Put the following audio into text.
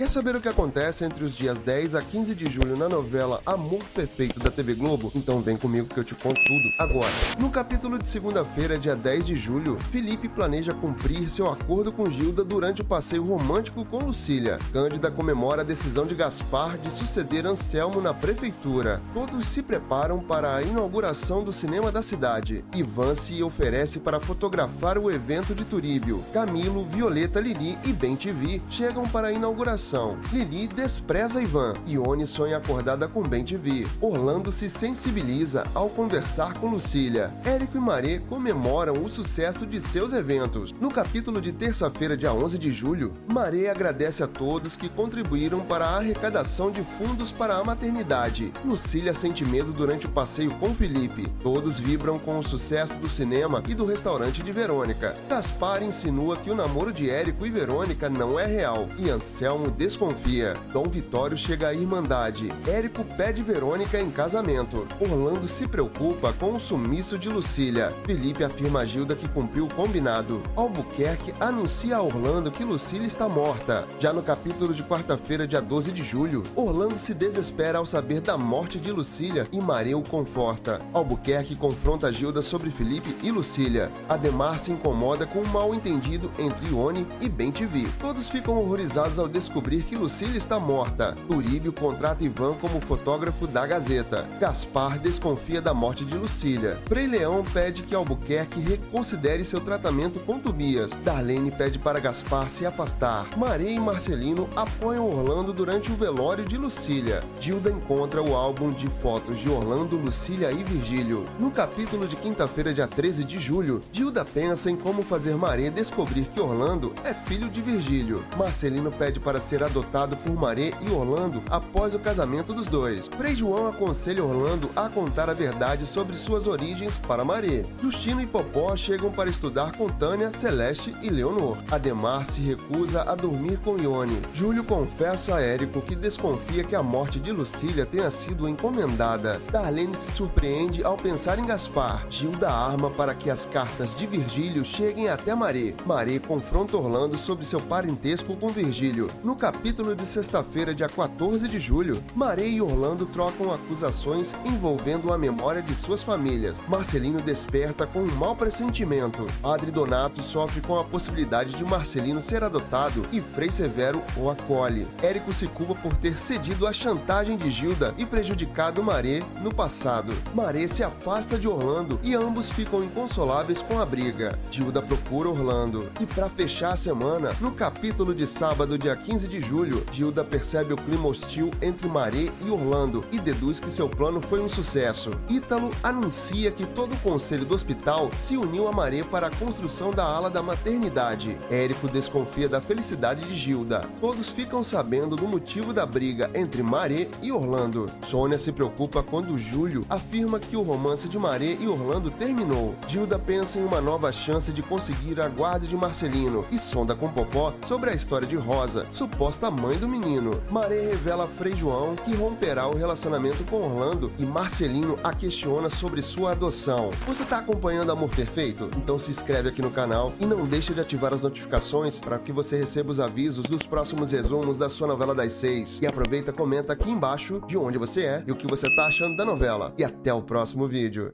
Quer saber o que acontece entre os dias 10 a 15 de julho na novela Amor Perfeito da TV Globo? Então vem comigo que eu te conto tudo agora. No capítulo de segunda-feira, dia 10 de julho, Felipe planeja cumprir seu acordo com Gilda durante o passeio romântico com Lucília. Cândida comemora a decisão de Gaspar de suceder Anselmo na prefeitura. Todos se preparam para a inauguração do cinema da cidade. Ivan se oferece para fotografar o evento de Turíbio. Camilo, Violeta, Lili e Ben TV chegam para a inauguração Lili despreza Ivan. Ione sonha acordada com Ben TV. Orlando se sensibiliza ao conversar com Lucília. Érico e Maré comemoram o sucesso de seus eventos. No capítulo de terça-feira, dia 11 de julho, Maré agradece a todos que contribuíram para a arrecadação de fundos para a maternidade. Lucília sente medo durante o passeio com Felipe. Todos vibram com o sucesso do cinema e do restaurante de Verônica. Gaspar insinua que o namoro de Érico e Verônica não é real e Anselmo desconfia. Dom Vitório chega à Irmandade. Érico pede Verônica em casamento. Orlando se preocupa com o sumiço de Lucília. Felipe afirma a Gilda que cumpriu o combinado. Albuquerque anuncia a Orlando que Lucília está morta. Já no capítulo de quarta-feira, dia 12 de julho, Orlando se desespera ao saber da morte de Lucília e Maré o conforta. Albuquerque confronta Gilda sobre Felipe e Lucília. Ademar se incomoda com um mal-entendido entre Ione e Ben. Todos ficam horrorizados ao descobrir descobrir que Lucília está morta. Turíbio contrata Ivan como fotógrafo da Gazeta. Gaspar desconfia da morte de Lucília. Frei Leão pede que Albuquerque reconsidere seu tratamento com Tobias. Darlene pede para Gaspar se afastar. Maria e Marcelino apoiam Orlando durante o velório de Lucília. Gilda encontra o álbum de fotos de Orlando, Lucília e Virgílio. No capítulo de quinta-feira, dia 13 de julho, Gilda pensa em como fazer Maria descobrir que Orlando é filho de Virgílio. Marcelino pede para ser ser adotado por Maré e Orlando após o casamento dos dois. Frei João aconselha Orlando a contar a verdade sobre suas origens para Maré. Justino e Popó chegam para estudar com Tânia, Celeste e Leonor. Ademar se recusa a dormir com Ione. Júlio confessa a Érico que desconfia que a morte de Lucília tenha sido encomendada. Darlene se surpreende ao pensar em Gaspar. Gilda arma para que as cartas de Virgílio cheguem até Maré. Maré confronta Orlando sobre seu parentesco com Virgílio. No capítulo de sexta-feira, dia 14 de julho, Maré e Orlando trocam acusações envolvendo a memória de suas famílias. Marcelino desperta com um mau pressentimento. Padre Donato sofre com a possibilidade de Marcelino ser adotado e Frei Severo o acolhe. Érico se culpa por ter cedido à chantagem de Gilda e prejudicado Maré no passado. Maré se afasta de Orlando e ambos ficam inconsoláveis com a briga. Gilda procura Orlando. E para fechar a semana, no capítulo de sábado, dia 15 de julho, Gilda percebe o clima hostil entre Maré e Orlando e deduz que seu plano foi um sucesso. Ítalo anuncia que todo o conselho do hospital se uniu a Maré para a construção da ala da maternidade. Érico desconfia da felicidade de Gilda. Todos ficam sabendo do motivo da briga entre Maré e Orlando. Sônia se preocupa quando Júlio afirma que o romance de Maré e Orlando terminou. Gilda pensa em uma nova chance de conseguir a guarda de Marcelino e sonda com Popó sobre a história de Rosa, suposta mãe do menino. Maré revela a Frei João que romperá o relacionamento com Orlando e Marcelino a questiona sobre sua adoção. Você está acompanhando Amor Perfeito? Então se inscreve aqui no canal e não deixe de ativar as notificações para que você receba os avisos dos próximos resumos da sua novela das seis. E aproveita comenta aqui embaixo de onde você é e o que você está achando da novela. E até o próximo vídeo.